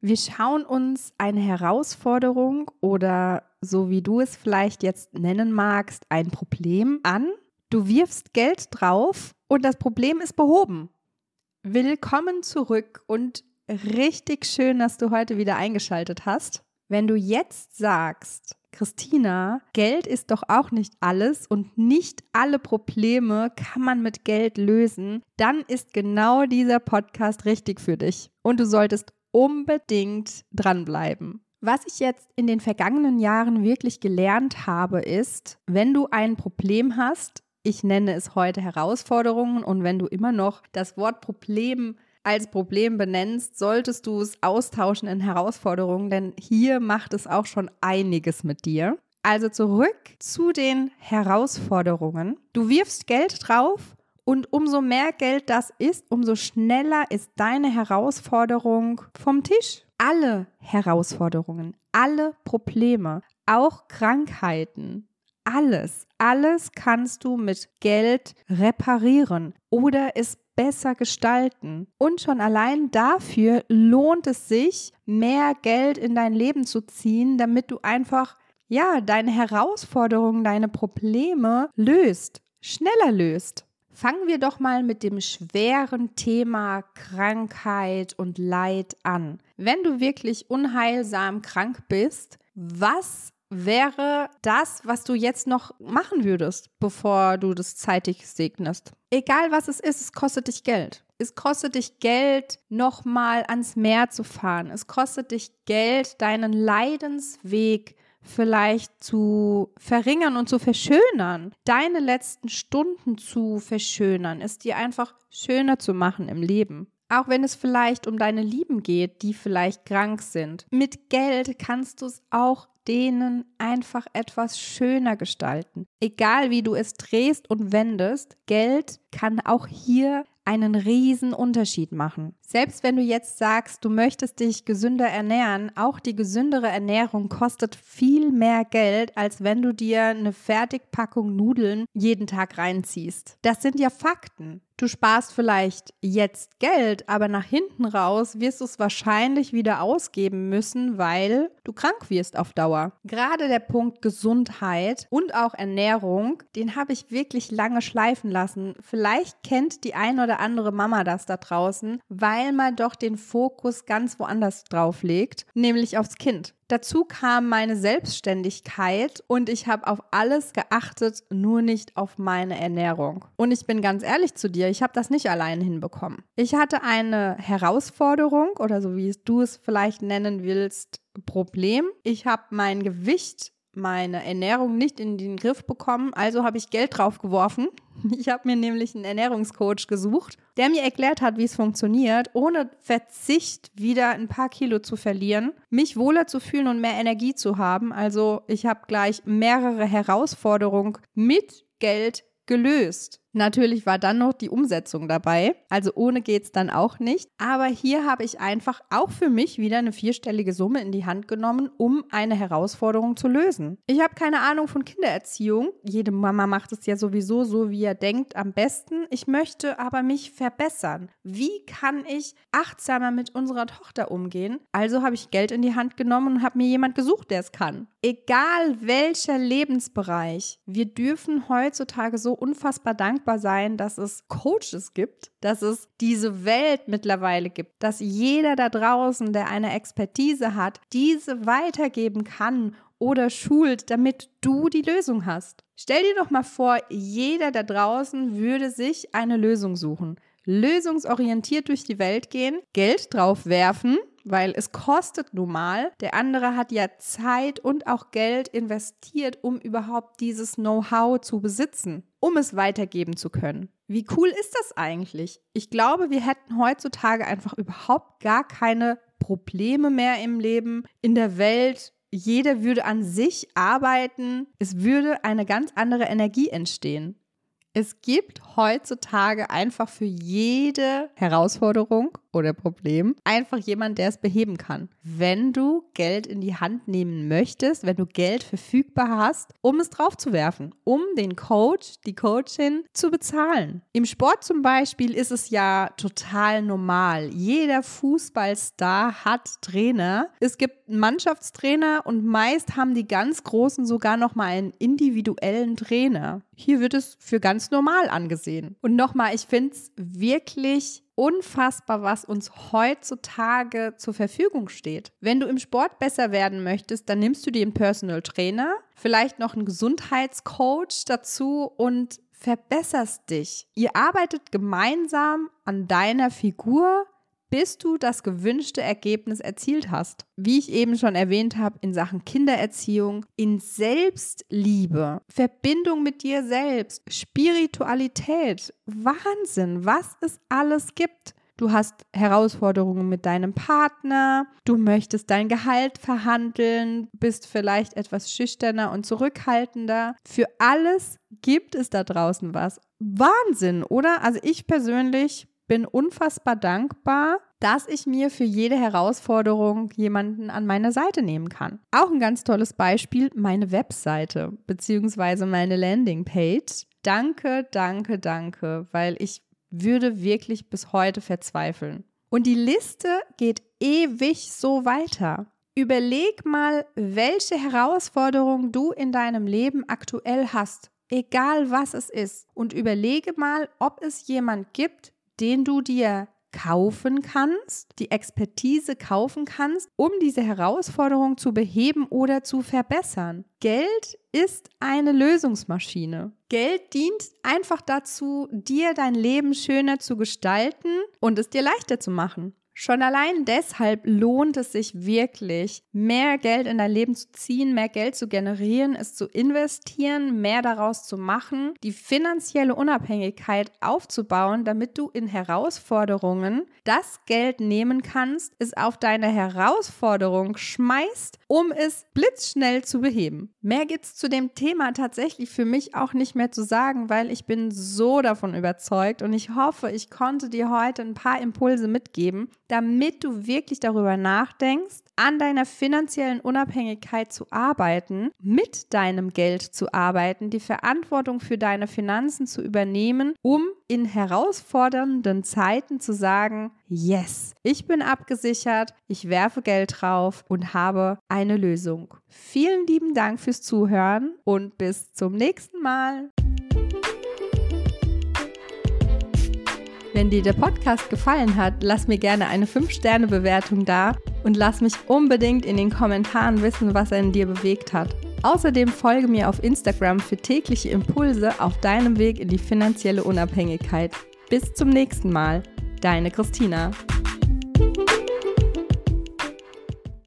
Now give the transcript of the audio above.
Wir schauen uns eine Herausforderung oder so wie du es vielleicht jetzt nennen magst, ein Problem an. Du wirfst Geld drauf und das Problem ist behoben. Willkommen zurück und richtig schön, dass du heute wieder eingeschaltet hast. Wenn du jetzt sagst, Christina, Geld ist doch auch nicht alles und nicht alle Probleme kann man mit Geld lösen, dann ist genau dieser Podcast richtig für dich. Und du solltest unbedingt dranbleiben. Was ich jetzt in den vergangenen Jahren wirklich gelernt habe, ist, wenn du ein Problem hast, ich nenne es heute Herausforderungen und wenn du immer noch das Wort Problem als Problem benennst, solltest du es austauschen in Herausforderungen, denn hier macht es auch schon einiges mit dir. Also zurück zu den Herausforderungen. Du wirfst Geld drauf und umso mehr Geld das ist, umso schneller ist deine Herausforderung vom Tisch. Alle Herausforderungen, alle Probleme, auch Krankheiten, alles, alles kannst du mit Geld reparieren oder es besser gestalten. Und schon allein dafür lohnt es sich, mehr Geld in dein Leben zu ziehen, damit du einfach, ja, deine Herausforderungen, deine Probleme löst, schneller löst. Fangen wir doch mal mit dem schweren Thema Krankheit und Leid an. Wenn du wirklich unheilsam krank bist, was wäre das, was du jetzt noch machen würdest, bevor du das zeitig segnest? Egal was es ist, es kostet dich Geld. Es kostet dich Geld, nochmal ans Meer zu fahren. Es kostet dich Geld, deinen Leidensweg vielleicht zu verringern und zu verschönern, deine letzten Stunden zu verschönern, es dir einfach schöner zu machen im Leben. Auch wenn es vielleicht um deine Lieben geht, die vielleicht krank sind. Mit Geld kannst du es auch denen einfach etwas schöner gestalten. Egal wie du es drehst und wendest, Geld kann auch hier einen riesen Unterschied machen. Selbst wenn du jetzt sagst, du möchtest dich gesünder ernähren, auch die gesündere Ernährung kostet viel mehr Geld, als wenn du dir eine Fertigpackung Nudeln jeden Tag reinziehst. Das sind ja Fakten. Du sparst vielleicht jetzt Geld, aber nach hinten raus wirst du es wahrscheinlich wieder ausgeben müssen, weil du krank wirst auf Dauer. Gerade der Punkt Gesundheit und auch Ernährung, den habe ich wirklich lange schleifen lassen. Vielleicht kennt die ein oder andere Mama das da draußen, weil man doch den Fokus ganz woanders drauf legt, nämlich aufs Kind. Dazu kam meine Selbstständigkeit und ich habe auf alles geachtet, nur nicht auf meine Ernährung. Und ich bin ganz ehrlich zu dir, ich habe das nicht allein hinbekommen. Ich hatte eine Herausforderung oder so wie du es vielleicht nennen willst, Problem. Ich habe mein Gewicht meine Ernährung nicht in den Griff bekommen, also habe ich Geld drauf geworfen. Ich habe mir nämlich einen Ernährungscoach gesucht, der mir erklärt hat, wie es funktioniert, ohne Verzicht wieder ein paar Kilo zu verlieren, mich wohler zu fühlen und mehr Energie zu haben. Also ich habe gleich mehrere Herausforderungen mit Geld gelöst. Natürlich war dann noch die Umsetzung dabei, also ohne geht es dann auch nicht. Aber hier habe ich einfach auch für mich wieder eine vierstellige Summe in die Hand genommen, um eine Herausforderung zu lösen. Ich habe keine Ahnung von Kindererziehung. Jede Mama macht es ja sowieso so, wie er denkt, am besten. Ich möchte aber mich verbessern. Wie kann ich achtsamer mit unserer Tochter umgehen? Also habe ich Geld in die Hand genommen und habe mir jemand gesucht, der es kann. Egal welcher Lebensbereich, wir dürfen heutzutage so unfassbar dankbar dankbar sein, dass es Coaches gibt, dass es diese Welt mittlerweile gibt, dass jeder da draußen, der eine Expertise hat, diese weitergeben kann oder schult, damit du die Lösung hast. Stell dir doch mal vor, jeder da draußen würde sich eine Lösung suchen. Lösungsorientiert durch die Welt gehen, Geld drauf werfen weil es kostet nun mal. Der andere hat ja Zeit und auch Geld investiert, um überhaupt dieses Know-how zu besitzen, um es weitergeben zu können. Wie cool ist das eigentlich? Ich glaube, wir hätten heutzutage einfach überhaupt gar keine Probleme mehr im Leben, in der Welt. Jeder würde an sich arbeiten. Es würde eine ganz andere Energie entstehen. Es gibt heutzutage einfach für jede Herausforderung oder Problem einfach jemand, der es beheben kann. Wenn du Geld in die Hand nehmen möchtest, wenn du Geld verfügbar hast, um es draufzuwerfen, um den Coach, die Coachin zu bezahlen. Im Sport zum Beispiel ist es ja total normal. Jeder Fußballstar hat Trainer. Es gibt Mannschaftstrainer und meist haben die ganz Großen sogar noch mal einen individuellen Trainer. Hier wird es für ganz normal angesehen. Und nochmal, ich finde es wirklich unfassbar, was uns heutzutage zur Verfügung steht. Wenn du im Sport besser werden möchtest, dann nimmst du dir einen Personal Trainer, vielleicht noch einen Gesundheitscoach dazu und verbesserst dich. Ihr arbeitet gemeinsam an deiner Figur, bis du das gewünschte Ergebnis erzielt hast. Wie ich eben schon erwähnt habe, in Sachen Kindererziehung, in Selbstliebe, Verbindung mit dir selbst, Spiritualität, Wahnsinn, was es alles gibt. Du hast Herausforderungen mit deinem Partner, du möchtest dein Gehalt verhandeln, bist vielleicht etwas schüchterner und zurückhaltender. Für alles gibt es da draußen was. Wahnsinn, oder? Also ich persönlich bin unfassbar dankbar, dass ich mir für jede Herausforderung jemanden an meine Seite nehmen kann. Auch ein ganz tolles Beispiel, meine Webseite bzw. meine Landingpage. Danke, danke, danke, weil ich würde wirklich bis heute verzweifeln. Und die Liste geht ewig so weiter. Überleg mal, welche Herausforderungen du in deinem Leben aktuell hast, egal was es ist. Und überlege mal, ob es jemand gibt, den du dir kaufen kannst, die Expertise kaufen kannst, um diese Herausforderung zu beheben oder zu verbessern. Geld ist eine Lösungsmaschine. Geld dient einfach dazu, dir dein Leben schöner zu gestalten und es dir leichter zu machen. Schon allein deshalb lohnt es sich wirklich, mehr Geld in dein Leben zu ziehen, mehr Geld zu generieren, es zu investieren, mehr daraus zu machen, die finanzielle Unabhängigkeit aufzubauen, damit du in Herausforderungen das Geld nehmen kannst, es auf deine Herausforderung schmeißt, um es blitzschnell zu beheben. Mehr gibt es zu dem Thema tatsächlich für mich auch nicht mehr zu sagen, weil ich bin so davon überzeugt und ich hoffe, ich konnte dir heute ein paar Impulse mitgeben, damit du wirklich darüber nachdenkst, an deiner finanziellen Unabhängigkeit zu arbeiten, mit deinem Geld zu arbeiten, die Verantwortung für deine Finanzen zu übernehmen, um in herausfordernden Zeiten zu sagen, yes, ich bin abgesichert, ich werfe Geld drauf und habe eine Lösung. Vielen lieben Dank fürs Zuhören und bis zum nächsten Mal. Wenn dir der Podcast gefallen hat, lass mir gerne eine 5-Sterne-Bewertung da und lass mich unbedingt in den Kommentaren wissen, was er in dir bewegt hat. Außerdem folge mir auf Instagram für tägliche Impulse auf deinem Weg in die finanzielle Unabhängigkeit. Bis zum nächsten Mal, deine Christina.